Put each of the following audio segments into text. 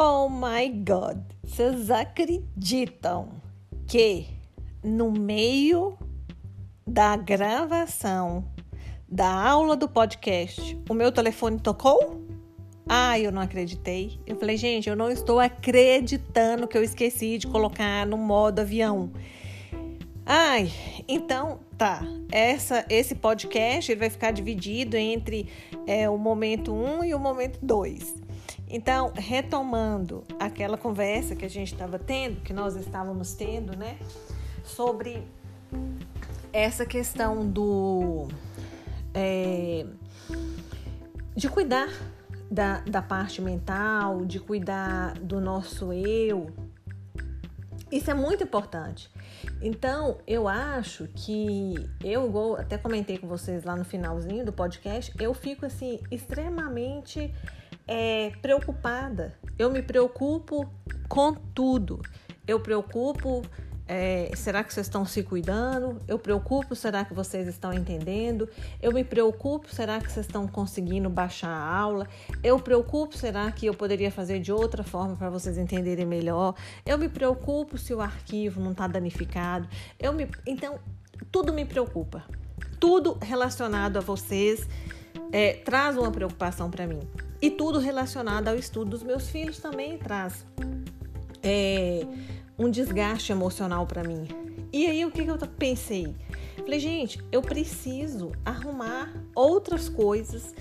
Oh my God! Vocês acreditam que no meio da gravação da aula do podcast o meu telefone tocou? Ah, eu não acreditei. Eu falei, gente, eu não estou acreditando que eu esqueci de colocar no modo avião. Ai, então tá. Essa, esse podcast ele vai ficar dividido entre é, o momento 1 um e o momento 2. Então, retomando aquela conversa que a gente estava tendo, que nós estávamos tendo, né, sobre essa questão do é, de cuidar da, da parte mental, de cuidar do nosso eu. Isso é muito importante. Então, eu acho que eu até comentei com vocês lá no finalzinho do podcast, eu fico assim extremamente é, preocupada. Eu me preocupo com tudo. Eu preocupo. É, será que vocês estão se cuidando? Eu preocupo, será que vocês estão entendendo? Eu me preocupo, será que vocês estão conseguindo baixar a aula? Eu preocupo, será que eu poderia fazer de outra forma para vocês entenderem melhor? Eu me preocupo se o arquivo não está danificado. Eu me, então, tudo me preocupa. Tudo relacionado a vocês é, traz uma preocupação para mim. E tudo relacionado ao estudo dos meus filhos também traz é, um desgaste emocional para mim. E aí o que, que eu pensei? Falei, gente, eu preciso arrumar outras coisas,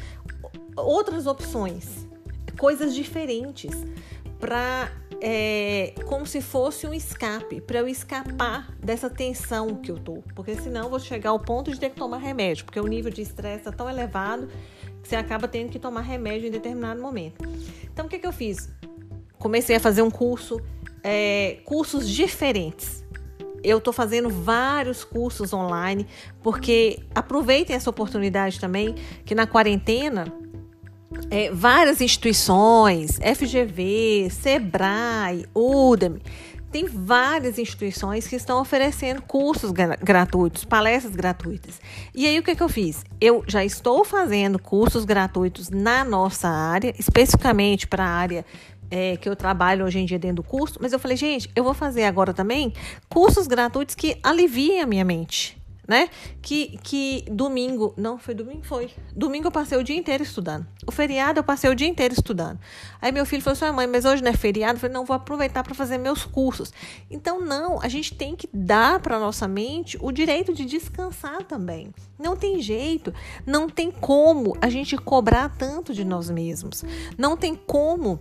outras opções, coisas diferentes para é, como se fosse um escape, para eu escapar dessa tensão que eu tô, porque senão eu vou chegar ao ponto de ter que tomar remédio, porque o nível de estresse está tão elevado você acaba tendo que tomar remédio em determinado momento. Então, o que, que eu fiz? Comecei a fazer um curso, é, cursos diferentes. Eu estou fazendo vários cursos online, porque aproveitem essa oportunidade também, que na quarentena é, várias instituições, FGV, Sebrae, Udemy, tem várias instituições que estão oferecendo cursos gratuitos, palestras gratuitas. E aí o que, que eu fiz? Eu já estou fazendo cursos gratuitos na nossa área, especificamente para a área é, que eu trabalho hoje em dia dentro do curso, mas eu falei, gente, eu vou fazer agora também cursos gratuitos que aliviem a minha mente né? Que, que domingo, não foi domingo, foi. Domingo eu passei o dia inteiro estudando. O feriado eu passei o dia inteiro estudando. Aí meu filho falou assim: mãe, mas hoje não é feriado? Eu falei: não, vou aproveitar para fazer meus cursos. Então, não, a gente tem que dar para nossa mente o direito de descansar também. Não tem jeito, não tem como a gente cobrar tanto de nós mesmos. Não tem como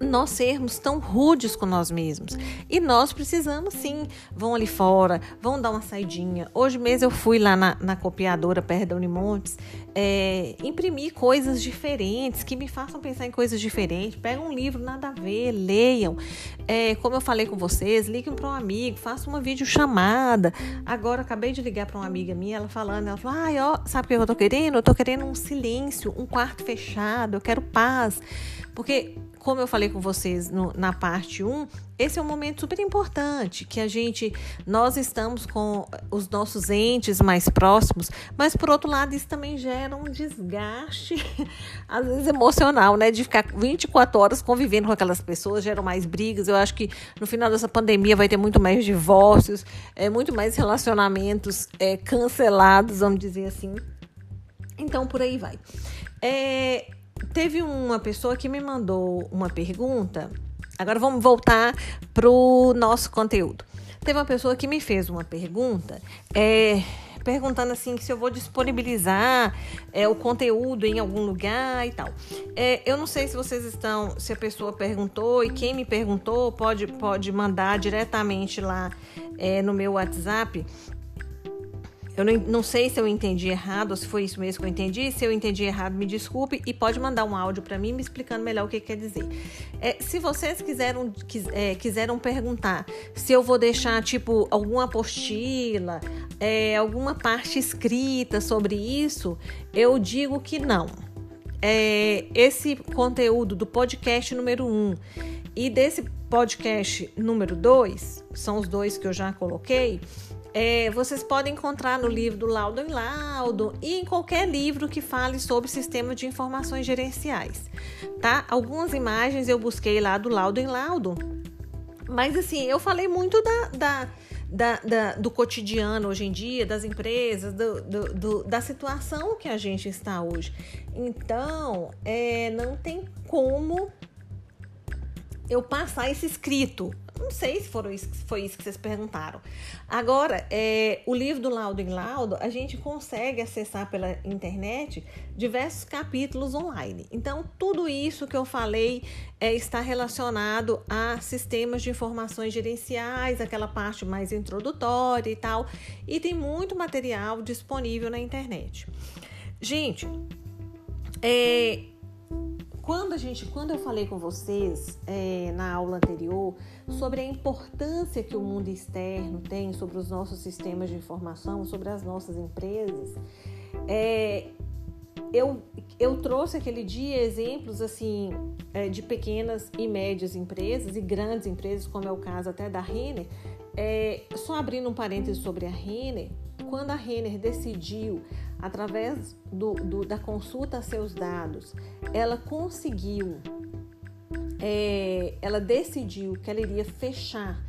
nós sermos tão rudes com nós mesmos. E nós precisamos sim, vão ali fora, vão dar uma saidinha. Hoje mesmo eu fui lá na, na copiadora perto da Unimontes, é, imprimir coisas diferentes, que me façam pensar em coisas diferentes. Pega um livro, nada a ver, leiam. É, como eu falei com vocês, liguem para um amigo, façam uma videochamada. Agora, acabei de ligar para uma amiga minha, ela falando, ela falou, ai, ó, sabe o que eu tô querendo? Eu tô querendo um silêncio, um quarto fechado, eu quero paz. Porque como eu falei com vocês no, na parte 1, esse é um momento super importante que a gente, nós estamos com os nossos entes mais próximos, mas por outro lado, isso também gera um desgaste, às vezes emocional, né? De ficar 24 horas convivendo com aquelas pessoas, geram mais brigas. Eu acho que no final dessa pandemia vai ter muito mais divórcios, é, muito mais relacionamentos é, cancelados, vamos dizer assim. Então, por aí vai. É, teve uma pessoa que me mandou uma pergunta. Agora vamos voltar para o nosso conteúdo. Teve uma pessoa que me fez uma pergunta, é, perguntando assim se eu vou disponibilizar é, o conteúdo em algum lugar e tal. É, eu não sei se vocês estão, se a pessoa perguntou e quem me perguntou pode, pode mandar diretamente lá é, no meu WhatsApp eu não, não, sei se eu entendi errado ou se foi isso mesmo que eu entendi. Se eu entendi errado, me desculpe e pode mandar um áudio para mim me explicando melhor o que quer dizer. É, se vocês quiseram, quis, é, quiseram perguntar se eu vou deixar tipo alguma apostila, é, alguma parte escrita sobre isso, eu digo que não. É, esse conteúdo do podcast número 1 um, e desse podcast número 2, são os dois que eu já coloquei é, vocês podem encontrar no livro do Laudo em Laudo e em qualquer livro que fale sobre sistema de informações gerenciais, tá? Algumas imagens eu busquei lá do Laudo em Laudo, mas assim, eu falei muito da, da, da, da do cotidiano hoje em dia, das empresas, do, do, do, da situação que a gente está hoje. Então, é, não tem como eu passar esse escrito. Não sei se foram isso, foi isso que vocês perguntaram. Agora, é, o livro do Laudo em Laudo, a gente consegue acessar pela internet diversos capítulos online. Então, tudo isso que eu falei é, está relacionado a sistemas de informações gerenciais, aquela parte mais introdutória e tal. E tem muito material disponível na internet. Gente, é, quando a gente, quando eu falei com vocês é, na aula anterior sobre a importância que o mundo externo tem sobre os nossos sistemas de informação, sobre as nossas empresas, é, eu, eu trouxe aquele dia exemplos assim é, de pequenas e médias empresas e grandes empresas, como é o caso até da Renner. É, só abrindo um parêntese sobre a Renner, quando a Renner decidiu através do, do, da consulta a seus dados, ela conseguiu, é, ela decidiu que ela iria fechar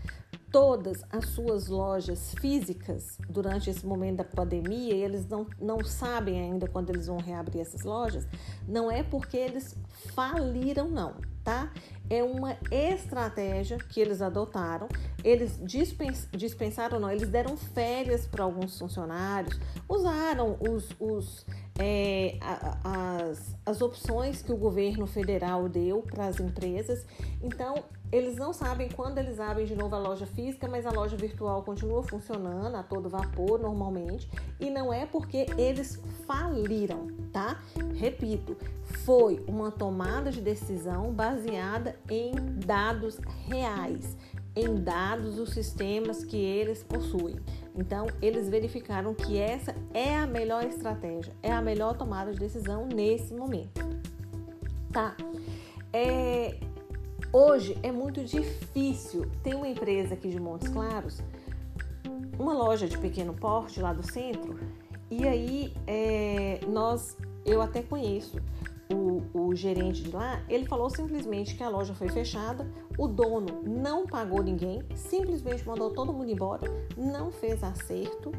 todas as suas lojas físicas durante esse momento da pandemia e eles não, não sabem ainda quando eles vão reabrir essas lojas, não é porque eles faliram, não, tá? É uma estratégia que eles adotaram. Eles dispens, dispensaram, não, eles deram férias para alguns funcionários, usaram os, os é, as, as opções que o governo federal deu para as empresas. Então, eles não sabem quando eles abrem de novo a loja física, mas a loja virtual continua funcionando a todo vapor normalmente. E não é porque eles faliram, tá? Repito, foi uma tomada de decisão baseada em dados reais, em dados dos sistemas que eles possuem. Então, eles verificaram que essa é a melhor estratégia, é a melhor tomada de decisão nesse momento. Tá? É, Hoje é muito difícil. Tem uma empresa aqui de Montes Claros, uma loja de pequeno porte lá do centro, e aí é, nós, eu até conheço o, o, gerente de lá, ele falou simplesmente que a loja foi fechada, o dono não pagou ninguém, simplesmente mandou todo mundo embora, não fez acerto,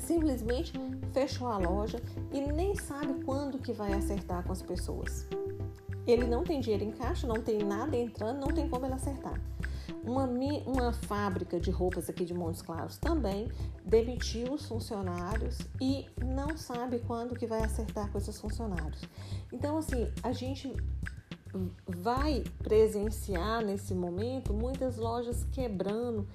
simplesmente fechou a loja e nem sabe quando que vai acertar com as pessoas. Ele não tem dinheiro em caixa, não tem nada entrando, não tem como ele acertar. Uma, uma fábrica de roupas aqui de Montes Claros também demitiu os funcionários e não sabe quando que vai acertar com esses funcionários. Então, assim, a gente vai presenciar nesse momento muitas lojas quebrando,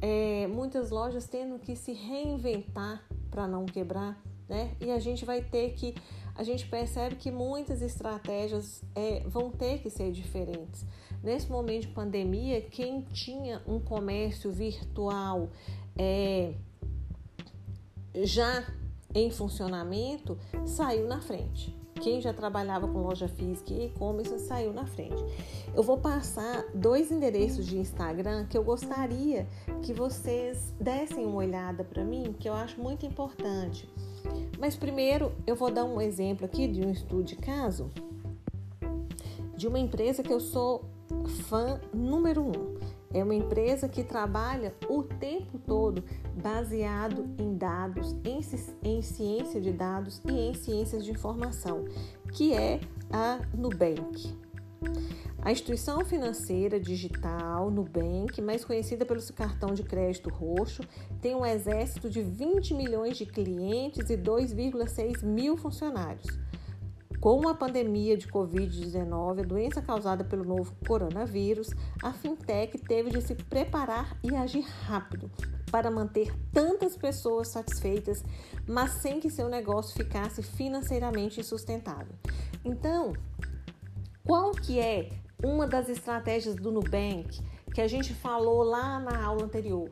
é, muitas lojas tendo que se reinventar para não quebrar, né? E a gente vai ter que a gente percebe que muitas estratégias é, vão ter que ser diferentes. Nesse momento de pandemia, quem tinha um comércio virtual é, já em funcionamento saiu na frente. Quem já trabalhava com loja física e e-commerce saiu na frente. Eu vou passar dois endereços de Instagram que eu gostaria que vocês dessem uma olhada para mim, que eu acho muito importante. Mas primeiro eu vou dar um exemplo aqui de um estudo de caso de uma empresa que eu sou fã número um. É uma empresa que trabalha o tempo todo baseado em dados, em, em ciência de dados e em ciências de informação, que é a Nubank. A instituição financeira digital Nubank, mais conhecida pelo seu cartão de crédito roxo, tem um exército de 20 milhões de clientes e 2,6 mil funcionários. Com a pandemia de Covid-19, a doença causada pelo novo coronavírus, a fintech teve de se preparar e agir rápido para manter tantas pessoas satisfeitas, mas sem que seu negócio ficasse financeiramente insustentável. Então, qual que é uma das estratégias do Nubank que a gente falou lá na aula anterior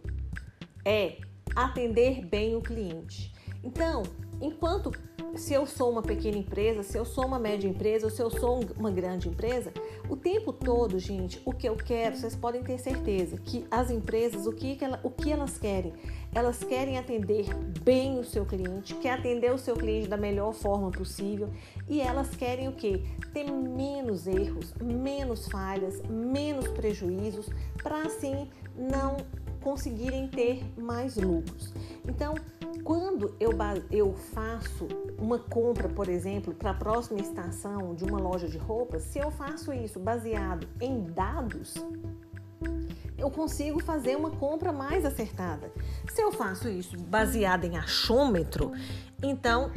é atender bem o cliente. Então, enquanto se eu sou uma pequena empresa, se eu sou uma média empresa, ou se eu sou uma grande empresa, o tempo todo, gente, o que eu quero, vocês podem ter certeza que as empresas, o que, o que elas querem? Elas querem atender bem o seu cliente, quer atender o seu cliente da melhor forma possível e elas querem o que? Ter menos erros, menos falhas, menos prejuízos, para assim não conseguirem ter mais lucros. Então, quando eu, eu faço uma compra, por exemplo, para a próxima estação de uma loja de roupas, se eu faço isso baseado em dados, eu consigo fazer uma compra mais acertada. Se eu faço isso baseado em achômetro, então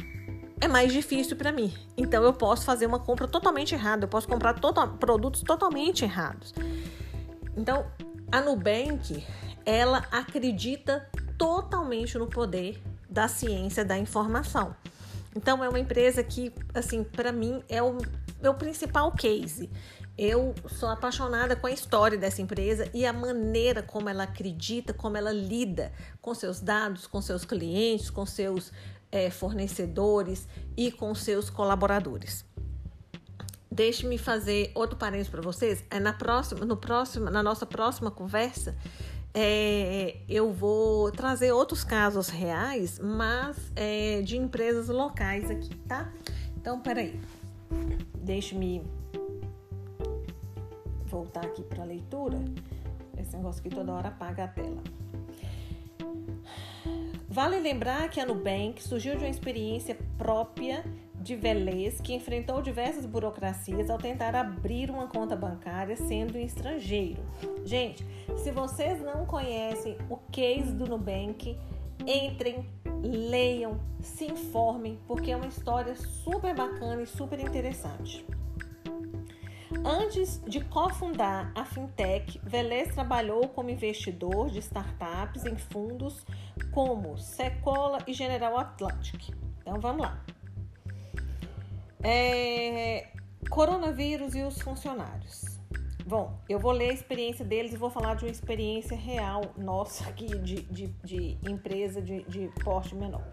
é mais difícil para mim. Então eu posso fazer uma compra totalmente errada, eu posso comprar tota-, produtos totalmente errados. Então, a Nubank, ela acredita totalmente no poder da ciência da informação. Então é uma empresa que, assim, para mim é o meu principal case. Eu sou apaixonada com a história dessa empresa e a maneira como ela acredita, como ela lida com seus dados, com seus clientes, com seus é, fornecedores e com seus colaboradores. Deixe-me fazer outro parênteses para vocês. É na próxima, no próximo, na nossa próxima conversa, é, eu vou trazer outros casos reais, mas é, de empresas locais aqui, tá? Então, peraí. Deixe-me voltar aqui para a leitura. Esse negócio que toda hora apaga a tela. Vale lembrar que a Nubank surgiu de uma experiência própria de Velez, que enfrentou diversas burocracias ao tentar abrir uma conta bancária sendo estrangeiro. Gente, se vocês não conhecem o case do Nubank, entrem, leiam, se informem, porque é uma história super bacana e super interessante. Antes de cofundar a fintech, Velez trabalhou como investidor de startups em fundos como Secola e General Atlantic. Então vamos lá. É, coronavírus e os funcionários. Bom, eu vou ler a experiência deles e vou falar de uma experiência real nossa aqui de, de, de empresa de, de porte menor.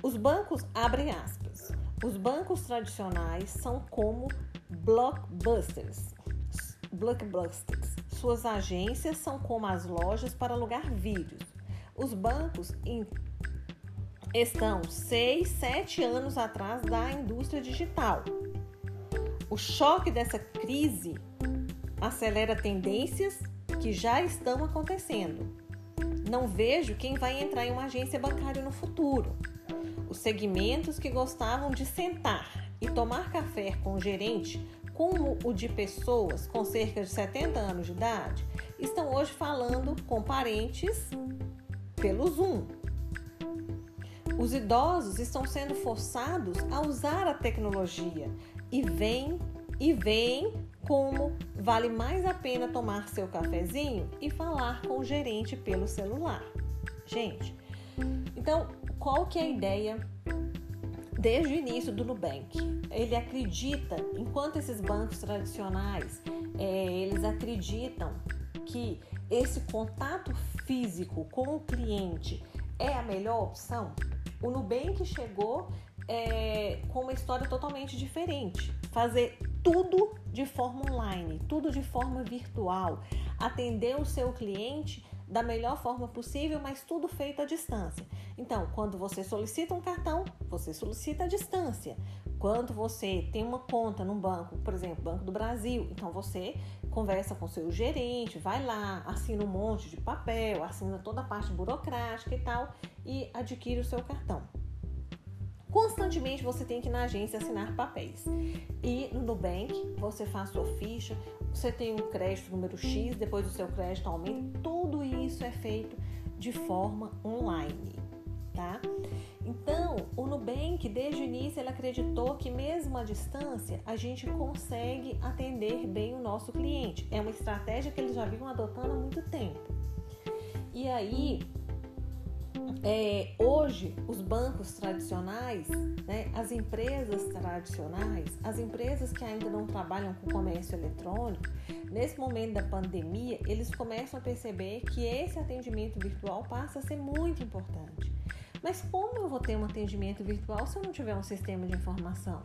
Os bancos, abrem aspas, os bancos tradicionais são como blockbusters. Blockbusters. Suas agências são como as lojas para alugar vídeos. Os bancos estão 6, 7 anos atrás da indústria digital. O choque dessa crise acelera tendências que já estão acontecendo. Não vejo quem vai entrar em uma agência bancária no futuro. Os segmentos que gostavam de sentar e tomar café com o gerente, como o de pessoas com cerca de 70 anos de idade, estão hoje falando com parentes pelo Zoom. Os idosos estão sendo forçados a usar a tecnologia e veem e veem como vale mais a pena tomar seu cafezinho e falar com o gerente pelo celular. Gente, então qual que é a ideia desde o início do Nubank? Ele acredita, enquanto esses bancos tradicionais, é, eles acreditam que esse contato físico com o cliente é a melhor opção, o Nubank chegou é, com uma história totalmente diferente. Fazer tudo de forma online, tudo de forma virtual, atender o seu cliente da melhor forma possível, mas tudo feito à distância. Então, quando você solicita um cartão, você solicita à distância. Quando você tem uma conta num banco, por exemplo, Banco do Brasil, então você conversa com seu gerente, vai lá, assina um monte de papel, assina toda a parte burocrática e tal e adquire o seu cartão. Constantemente você tem que ir na agência assinar papéis. E no Nubank você faz sua ficha, você tem um crédito número X, depois o seu crédito aumenta. Tudo isso é feito de forma online, tá? Então, o Nubank, desde o início, ele acreditou que mesmo à distância, a gente consegue atender bem o nosso cliente. É uma estratégia que eles já vinham adotando há muito tempo. E aí, é, hoje, os bancos tradicionais, né, as empresas tradicionais, as empresas que ainda não trabalham com comércio eletrônico, nesse momento da pandemia, eles começam a perceber que esse atendimento virtual passa a ser muito importante Mas como eu vou ter um atendimento virtual se eu não tiver um sistema de informação?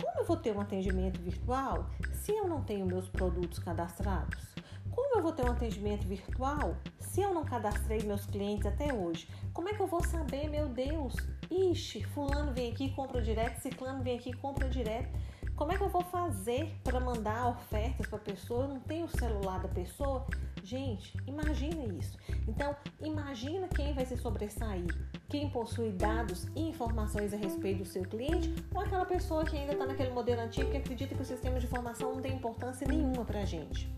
Como eu vou ter um atendimento virtual se eu não tenho meus produtos cadastrados? Como eu vou ter um atendimento virtual se eu não cadastrei meus clientes até hoje? Como é que eu vou saber, meu Deus? Ixi, fulano vem aqui e compra direto, ciclano vem aqui e compra direto. Como é que eu vou fazer para mandar ofertas para a pessoa? Eu não tenho o celular da pessoa. Gente, imagina isso. Então, imagina quem vai se sobressair. Quem possui dados e informações a respeito do seu cliente ou aquela pessoa que ainda está naquele modelo antigo que acredita que o sistema de informação não tem importância nenhuma para a gente.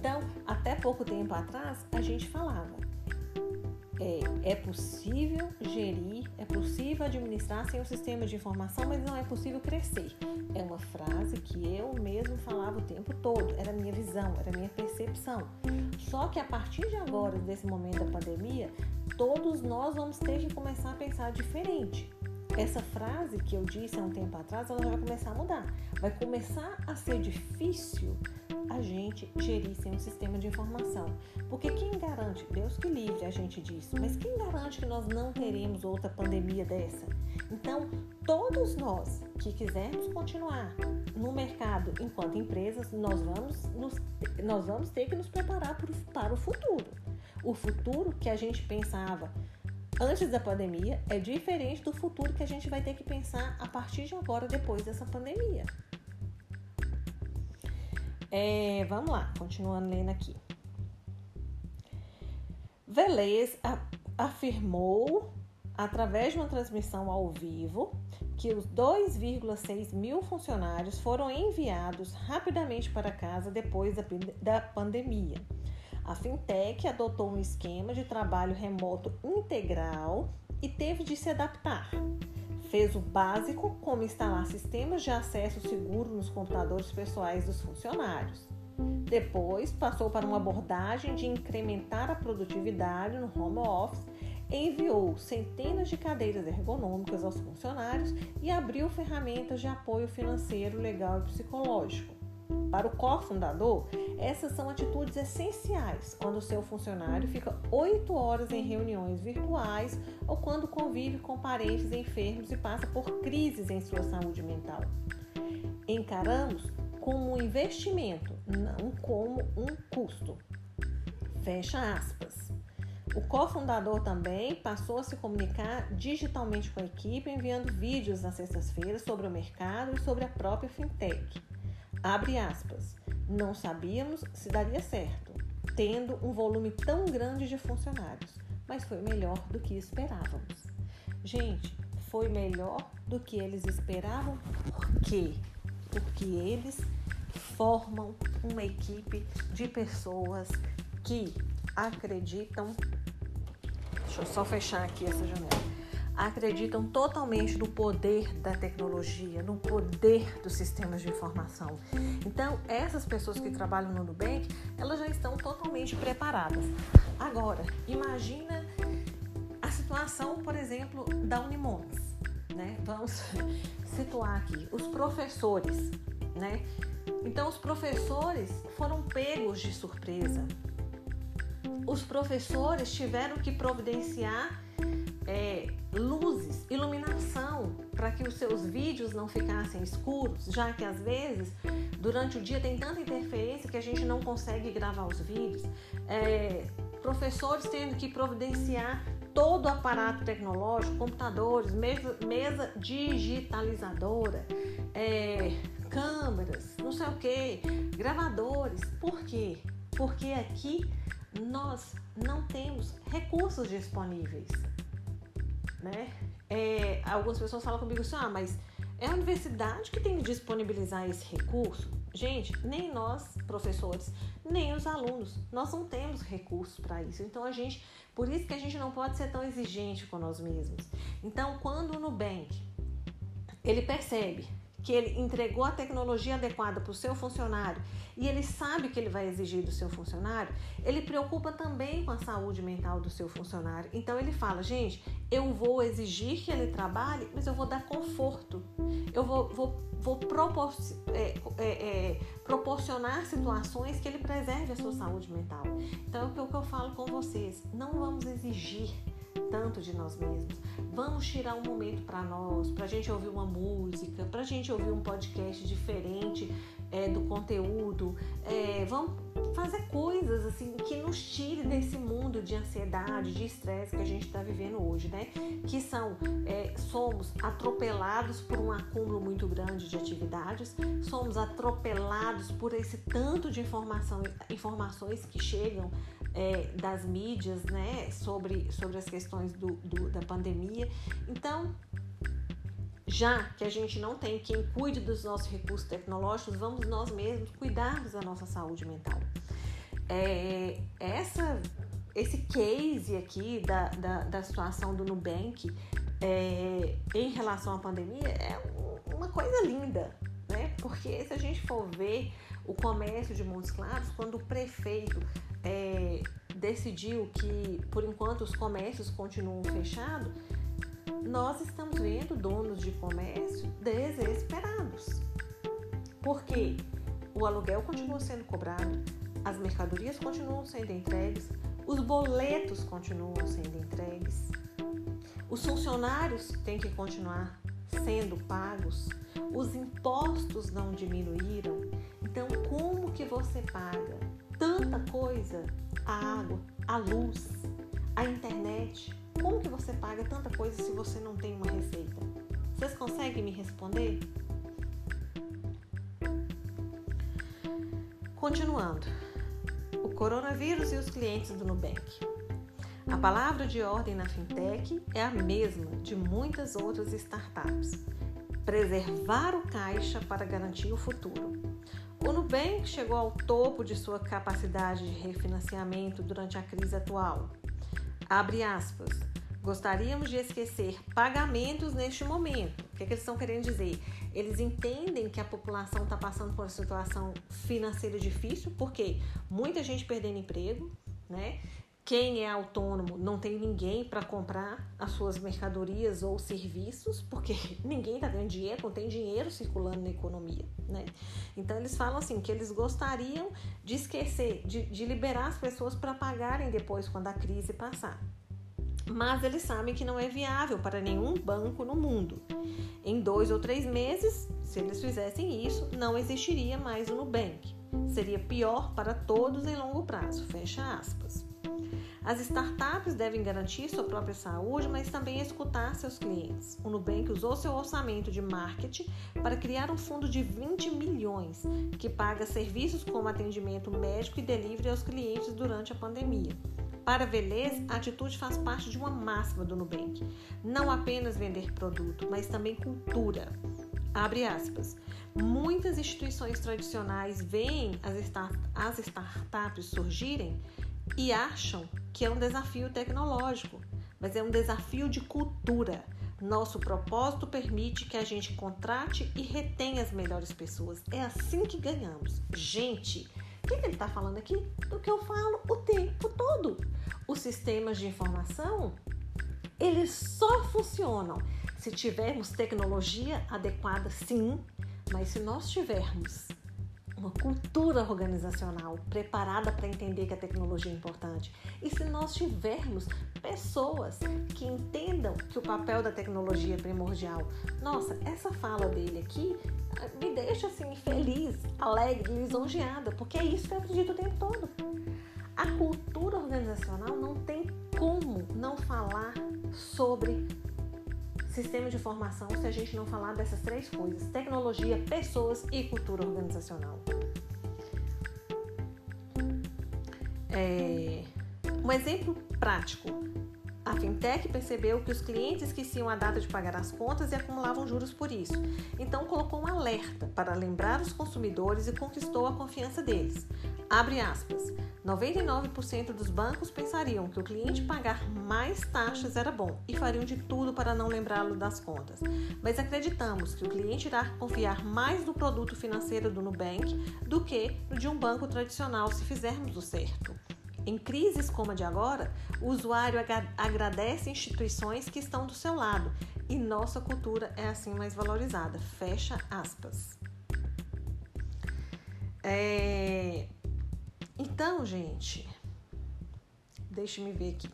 Então, até pouco tempo atrás, a gente falava é, é possível gerir, é possível administrar sem um sistema de informação, mas não é possível crescer. É uma frase que eu mesmo falava o tempo todo, era minha visão, era minha percepção. Só que a partir de agora, desse momento da pandemia, todos nós vamos ter que começar a pensar diferente. Essa frase que eu disse há um tempo atrás, ela vai começar a mudar. Vai começar a ser difícil a gente gerir sem um sistema de informação. Porque quem garante, Deus que livre a gente disso, mas quem garante que nós não teremos outra pandemia dessa? Então, todos nós que quisermos continuar no mercado enquanto empresas, nós vamos, nos, nós vamos ter que nos preparar para o futuro. O futuro que a gente pensava antes da pandemia é diferente do futuro que a gente vai ter que pensar a partir de agora, depois dessa pandemia. É, vamos lá, continuando lendo aqui. Velez afirmou, através de uma transmissão ao vivo, que os 2,6 mil funcionários foram enviados rapidamente para casa depois da, da pandemia. A fintech adotou um esquema de trabalho remoto integral e teve de se adaptar. Fez o básico, como instalar sistemas de acesso seguro nos computadores pessoais dos funcionários. Depois, passou para uma abordagem de incrementar a produtividade no home office, enviou centenas de cadeiras ergonômicas aos funcionários e abriu ferramentas de apoio financeiro, legal e psicológico. Para o cofundador, essas são atitudes essenciais quando seu funcionário fica oito horas em reuniões virtuais ou quando convive com parentes enfermos e passa por crises em sua saúde mental. Encaramos como um investimento, não como um custo. Fecha aspas. O cofundador também passou a se comunicar digitalmente com a equipe, enviando vídeos nas sextas-feiras sobre o mercado e sobre a própria fintech. Abre aspas. Não sabíamos se daria certo, tendo um volume tão grande de funcionários, mas foi melhor do que esperávamos. Gente, foi melhor do que eles esperavam, por quê? Porque eles formam uma equipe de pessoas que acreditam. Deixa eu só fechar aqui essa janela acreditam totalmente no poder da tecnologia, no poder dos sistemas de informação. Então, essas pessoas que trabalham no Nubank, elas já estão totalmente preparadas. Agora, imagina a situação, por exemplo, da Unimontes, né? Vamos situar aqui os professores, né? Então, os professores foram pegos de surpresa. Os professores tiveram que providenciar é, luzes, iluminação, para que os seus vídeos não ficassem escuros, já que às vezes durante o dia tem tanta interferência que a gente não consegue gravar os vídeos. É, professores tendo que providenciar todo o aparato tecnológico, computadores, mesa, mesa digitalizadora, é, câmeras, não sei o que, gravadores. Por quê? Porque aqui nós não temos recursos disponíveis né? É, algumas pessoas falam comigo assim, ah, mas é a universidade que tem que disponibilizar esse recurso? Gente, nem nós, professores, nem os alunos, nós não temos recursos para isso. Então a gente, por isso que a gente não pode ser tão exigente com nós mesmos. Então, quando o Nubank ele percebe que ele entregou a tecnologia adequada para o seu funcionário e ele sabe que ele vai exigir do seu funcionário, ele preocupa também com a saúde mental do seu funcionário. Então ele fala, gente, eu vou exigir que ele trabalhe, mas eu vou dar conforto. Eu vou, vou, vou propor, é, é, é, proporcionar situações que ele preserve a sua saúde mental. Então é o que eu falo com vocês, não vamos exigir tanto de nós mesmos. Vamos tirar um momento para nós, para a gente ouvir uma música, para a gente ouvir um podcast diferente é, do conteúdo. É, vamos fazer coisas assim que nos tire desse mundo de ansiedade, de estresse que a gente está vivendo hoje, né? Que são é, somos atropelados por um acúmulo muito grande de atividades, somos atropelados por esse tanto de informação, informações que chegam é, das mídias, né? Sobre sobre as questões do, do, da pandemia. Então já que a gente não tem quem cuide dos nossos recursos tecnológicos, vamos nós mesmos cuidarmos da nossa saúde mental. É, essa, esse case aqui da, da, da situação do Nubank é, em relação à pandemia é uma coisa linda, né? Porque se a gente for ver o comércio de Montes Claros, quando o prefeito é, decidiu que, por enquanto, os comércios continuam fechados, nós estamos vendo donos de comércio desesperados. Porque o aluguel continua sendo cobrado, as mercadorias continuam sendo entregues, os boletos continuam sendo entregues, os funcionários têm que continuar sendo pagos, os impostos não diminuíram. Então, como que você paga tanta coisa? A água, a luz, a internet, como que você paga tanta coisa se você não tem uma receita? Vocês conseguem me responder? Continuando. O coronavírus e os clientes do Nubank. A palavra de ordem na fintech é a mesma de muitas outras startups: preservar o caixa para garantir o futuro. O Nubank chegou ao topo de sua capacidade de refinanciamento durante a crise atual. Abre aspas. Gostaríamos de esquecer pagamentos neste momento. O que, é que eles estão querendo dizer? Eles entendem que a população está passando por uma situação financeira difícil, porque muita gente perdendo emprego, né? Quem é autônomo não tem ninguém para comprar as suas mercadorias ou serviços, porque ninguém está ganhando dinheiro, não tem dinheiro circulando na economia, né? Então eles falam assim que eles gostariam de esquecer, de, de liberar as pessoas para pagarem depois quando a crise passar mas eles sabem que não é viável para nenhum banco no mundo. Em dois ou três meses, se eles fizessem isso, não existiria mais o Nubank. Seria pior para todos em longo prazo. Fecha aspas. As startups devem garantir sua própria saúde, mas também escutar seus clientes. O Nubank usou seu orçamento de marketing para criar um fundo de 20 milhões que paga serviços como atendimento médico e delivery aos clientes durante a pandemia. Para Velez, a atitude faz parte de uma máxima do Nubank. Não apenas vender produto, mas também cultura. Abre aspas. Muitas instituições tradicionais veem as, start as startups surgirem e acham que é um desafio tecnológico, mas é um desafio de cultura. Nosso propósito permite que a gente contrate e retenha as melhores pessoas. É assim que ganhamos. Gente, o que, ele está falando aqui? Do que eu falo o tempo todo. Os sistemas de informação, eles só funcionam se tivermos tecnologia adequada, sim, mas se nós tivermos uma cultura organizacional preparada para entender que a tecnologia é importante. E se nós tivermos pessoas que entendam que o papel da tecnologia é primordial. Nossa, essa fala dele aqui me deixa assim feliz, alegre, lisonjeada, porque é isso que eu acredito o tempo todo. A cultura organizacional não tem como não falar sobre sistema de informação se a gente não falar dessas três coisas: tecnologia, pessoas e cultura organizacional. É, um exemplo prático. A fintech percebeu que os clientes esqueciam a data de pagar as contas e acumulavam juros por isso. Então colocou um alerta para lembrar os consumidores e conquistou a confiança deles. Abre aspas. 99% dos bancos pensariam que o cliente pagar mais taxas era bom e fariam de tudo para não lembrá-lo das contas. Mas acreditamos que o cliente irá confiar mais no produto financeiro do Nubank do que no de um banco tradicional se fizermos o certo. Em crises como a de agora, o usuário agradece instituições que estão do seu lado e nossa cultura é assim mais valorizada. Fecha aspas. É... Então, gente, deixe-me ver aqui.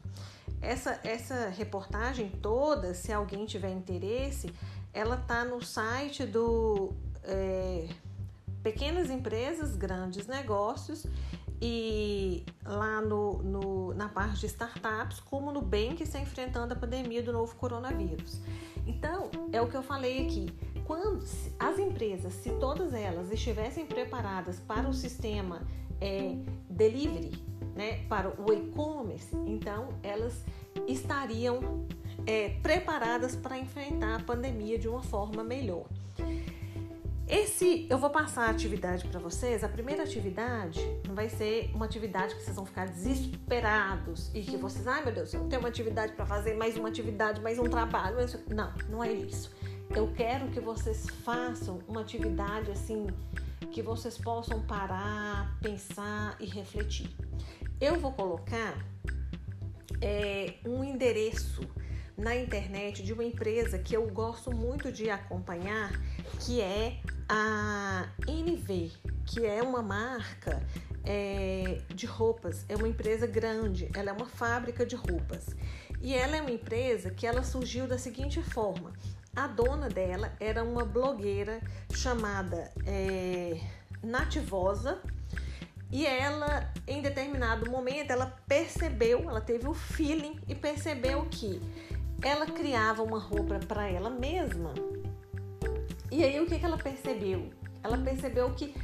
essa, essa reportagem toda, se alguém tiver interesse, ela tá no site do é, Pequenas Empresas, Grandes Negócios e lá no, no, na parte de startups, como no bem que está enfrentando a pandemia do novo coronavírus. Então, é o que eu falei aqui. Quando as empresas, se todas elas estivessem preparadas para o sistema é, delivery, né, para o e-commerce, então elas estariam é, preparadas para enfrentar a pandemia de uma forma melhor. Esse, eu vou passar a atividade para vocês. A primeira atividade não vai ser uma atividade que vocês vão ficar desesperados e que vocês, ai meu Deus, eu tenho uma atividade para fazer, mais uma atividade, mais um trabalho. Não, não é isso. Eu quero que vocês façam uma atividade assim que vocês possam parar, pensar e refletir. Eu vou colocar é, um endereço na internet de uma empresa que eu gosto muito de acompanhar, que é a NV, que é uma marca é, de roupas, é uma empresa grande, ela é uma fábrica de roupas. E ela é uma empresa que ela surgiu da seguinte forma: a dona dela era uma blogueira chamada é, Nativosa e ela, em determinado momento, ela percebeu, ela teve o feeling e percebeu que ela criava uma roupa para ela mesma. E aí o que, que ela percebeu? Ela percebeu que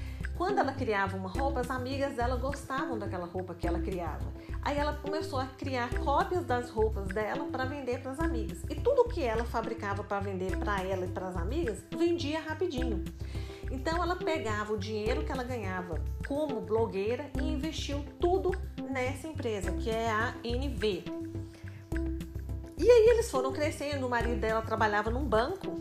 quando ela criava uma roupa, as amigas dela gostavam daquela roupa que ela criava. Aí ela começou a criar cópias das roupas dela para vender para as amigas. E tudo que ela fabricava para vender para ela e para as amigas, vendia rapidinho. Então ela pegava o dinheiro que ela ganhava como blogueira e investiu tudo nessa empresa, que é a NV. E aí eles foram crescendo, o marido dela trabalhava num banco.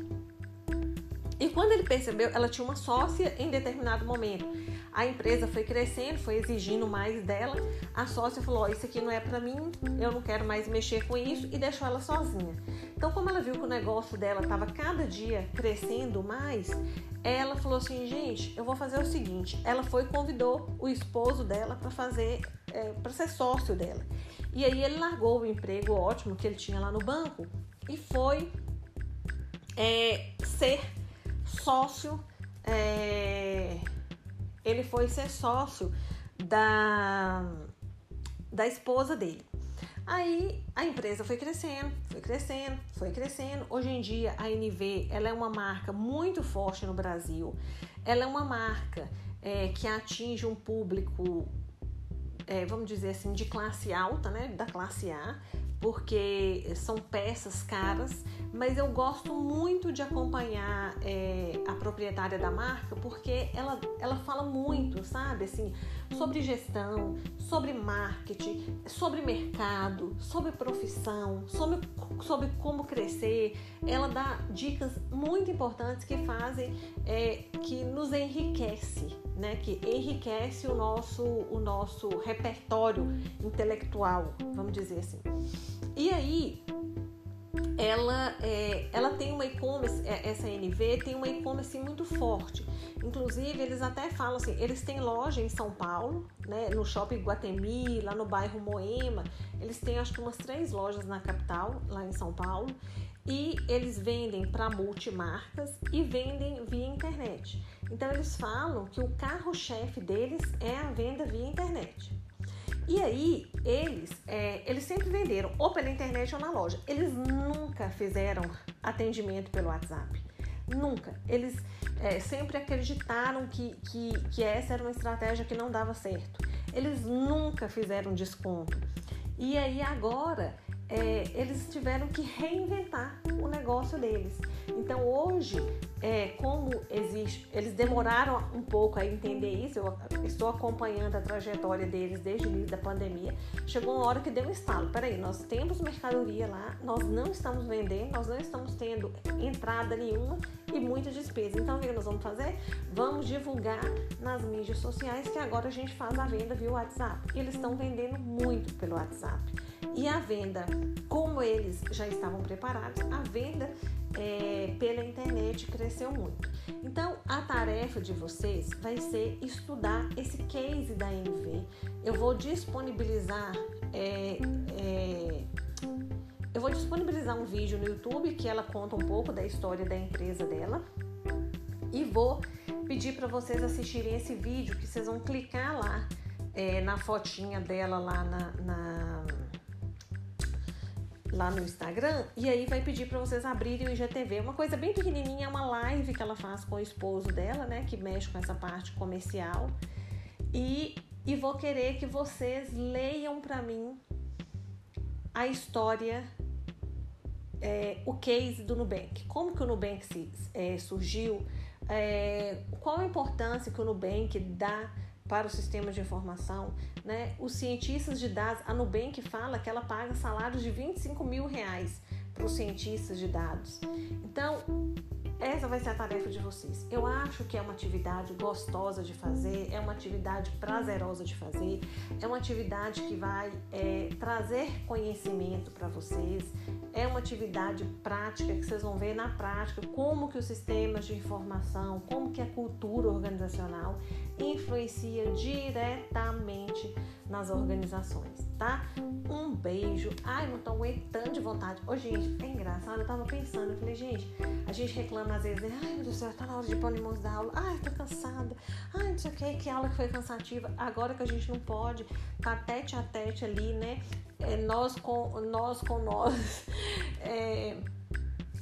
E quando ele percebeu, ela tinha uma sócia em determinado momento. A empresa foi crescendo, foi exigindo mais dela. A sócia falou: oh, Isso aqui não é para mim, eu não quero mais mexer com isso, e deixou ela sozinha. Então, como ela viu que o negócio dela estava cada dia crescendo mais, ela falou assim: Gente, eu vou fazer o seguinte. Ela foi e convidou o esposo dela para fazer, é, para ser sócio dela. E aí ele largou o emprego ótimo que ele tinha lá no banco e foi é, ser sócio. É, ele foi ser sócio da, da esposa dele. Aí a empresa foi crescendo, foi crescendo, foi crescendo. Hoje em dia a NV ela é uma marca muito forte no Brasil. Ela é uma marca é, que atinge um público é, vamos dizer assim, de classe alta, né, da classe A, porque são peças caras, mas eu gosto muito de acompanhar é, a proprietária da marca porque ela, ela fala muito, sabe, assim, sobre gestão, sobre marketing, sobre mercado, sobre profissão, sobre, sobre como crescer. Ela dá dicas muito importantes que fazem, é, que nos enriquece, né, que enriquece o nosso, o nosso repertório intelectual, vamos dizer assim. E aí, ela, é, ela tem uma e-commerce, é, essa NV tem uma e-commerce muito forte. Inclusive, eles até falam assim, eles têm loja em São Paulo, né, no Shopping Guatemi, lá no bairro Moema. Eles têm acho que umas três lojas na capital, lá em São Paulo. E eles vendem para multimarcas e vendem via internet. Então, eles falam que o carro-chefe deles é a venda via internet. E aí, eles, é, eles sempre venderam ou pela internet ou na loja. Eles nunca fizeram atendimento pelo WhatsApp. Nunca. Eles é, sempre acreditaram que, que, que essa era uma estratégia que não dava certo. Eles nunca fizeram desconto. E aí agora é, eles tiveram que reinventar o negócio deles. Então hoje, é, como existe, eles demoraram um pouco a entender isso. Eu estou acompanhando a trajetória deles desde o início da pandemia. Chegou uma hora que deu um estalo. Peraí, nós temos mercadoria lá, nós não estamos vendendo, nós não estamos tendo entrada nenhuma e muita despesa. Então o que nós vamos fazer? Vamos divulgar nas mídias sociais que agora a gente faz a venda via WhatsApp. E eles estão vendendo muito pelo WhatsApp. E a venda, como eles já estavam preparados, a venda é, pela internet cresceu muito. Então, a tarefa de vocês vai ser estudar esse case da NV. Eu vou disponibilizar é, é, Eu vou disponibilizar um vídeo no YouTube que ela conta um pouco da história da empresa dela e vou pedir para vocês assistirem esse vídeo que vocês vão clicar lá é, na fotinha dela lá na, na, lá no Instagram e aí vai pedir para vocês abrirem o IGTV. Uma coisa bem pequenininha, é uma live que ela faz com o esposo dela, né, que mexe com essa parte comercial. E, e vou querer que vocês leiam para mim a história, é, o case do Nubank. Como que o Nubank se, é, surgiu? É, qual a importância que o Nubank dá para o sistema de informação, né? Os cientistas de dados, a Nubank fala que ela paga salários de 25 mil reais para os cientistas de dados. Então, essa vai ser a tarefa de vocês. Eu acho que é uma atividade gostosa de fazer, é uma atividade prazerosa de fazer, é uma atividade que vai é, trazer conhecimento para vocês, é uma atividade prática que vocês vão ver na prática como que os sistemas de informação, como que a cultura organizacional influencia diretamente nas organizações, tá? Um beijo. Ai, não tô aguentando de vontade. Ô, gente, é engraçado. Eu tava pensando, eu falei, gente, a gente reclama às vezes, né? Ai, meu Deus do céu, tá na hora de pôr em da aula. Ai, tô cansada. Ai, não sei o que, que aula que foi cansativa. Agora que a gente não pode, tá tete a tete ali, né? É, nós com nós, com nós é,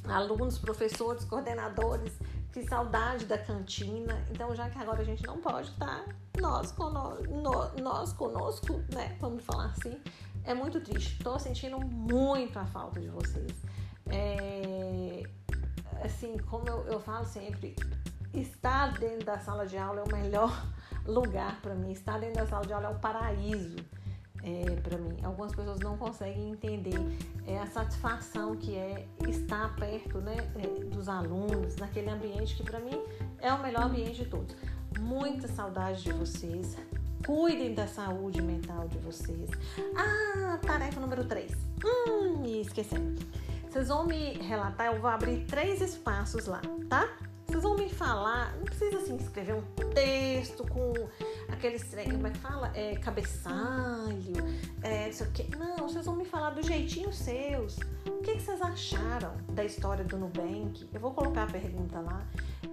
alunos, professores, coordenadores que saudade da cantina. Então, já que agora a gente não pode estar nós, conosco, nós conosco, né? Vamos falar assim. É muito triste. Estou sentindo muito a falta de vocês. É, assim, como eu, eu falo sempre, estar dentro da sala de aula é o melhor lugar para mim. Estar dentro da sala de aula é o paraíso é, para mim. Algumas pessoas não conseguem entender é, a satisfação que é estar perto né, é, dos alunos, naquele ambiente que para mim é o melhor ambiente de todos. Muita saudade de vocês. Cuidem da saúde mental de vocês. Ah, tarefa número 3. Hum, me esquecendo. Vocês vão me relatar, eu vou abrir três espaços lá, tá? Vocês vão me falar, não precisa assim escrever um texto com aqueles trem, como é que fala? É, cabeçalho, é, não sei o quê. Não, vocês vão me falar do jeitinho seus. O que, que vocês acharam da história do Nubank? Eu vou colocar a pergunta lá.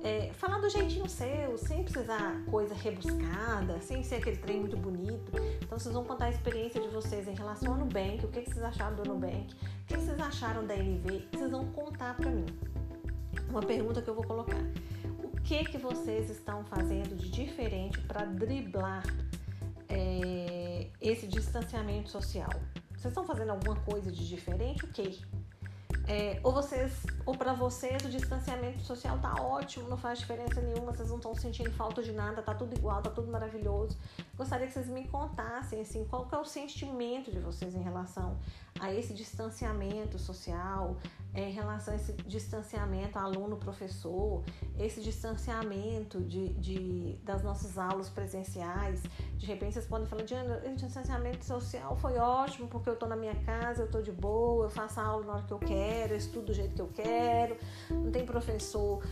É, falar do jeitinho seu, sem precisar coisa rebuscada, sem ser aquele trem muito bonito. Então vocês vão contar a experiência de vocês em relação ao Nubank, o que, que vocês acharam do Nubank, o que, vocês acharam da NV, vocês vão contar para mim. Uma pergunta que eu vou colocar que, que vocês estão fazendo de diferente para driblar é, esse distanciamento social? Vocês estão fazendo alguma coisa de diferente? O que? É, ou vocês, ou para vocês o distanciamento social tá ótimo, não faz diferença nenhuma, vocês não estão sentindo falta de nada, tá tudo igual, tá tudo maravilhoso. Gostaria que vocês me contassem assim, qual que é o sentimento de vocês em relação a esse distanciamento social, é, em relação a esse distanciamento aluno-professor, esse distanciamento de, de, das nossas aulas presenciais. De repente vocês podem falar, Diana, esse distanciamento social foi ótimo porque eu estou na minha casa, eu estou de boa, eu faço a aula na hora que eu quero, eu estudo do jeito que eu quero, não tem professor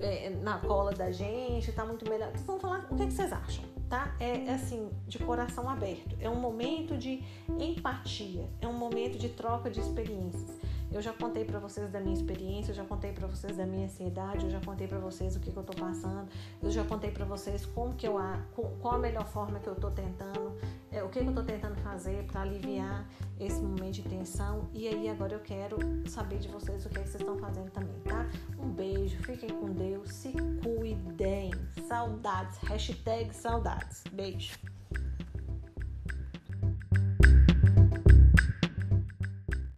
é, na cola da gente, está muito melhor. Vocês vão falar o que, é que vocês acham, tá? É, é assim, de coração aberto. É um momento de empatia, é um momento de troca de experiências. Eu já contei para vocês da minha experiência, eu já contei para vocês da minha ansiedade, eu já contei para vocês o que, que eu tô passando, eu já contei para vocês como que eu qual a melhor forma que eu tô tentando, é, o que, eu tô tentando fazer para aliviar esse momento de tensão. E aí agora eu quero saber de vocês o que, é que vocês estão fazendo também, tá? Um beijo, fiquem com Deus, se cuidem. Saudades, hashtag saudades. Beijo.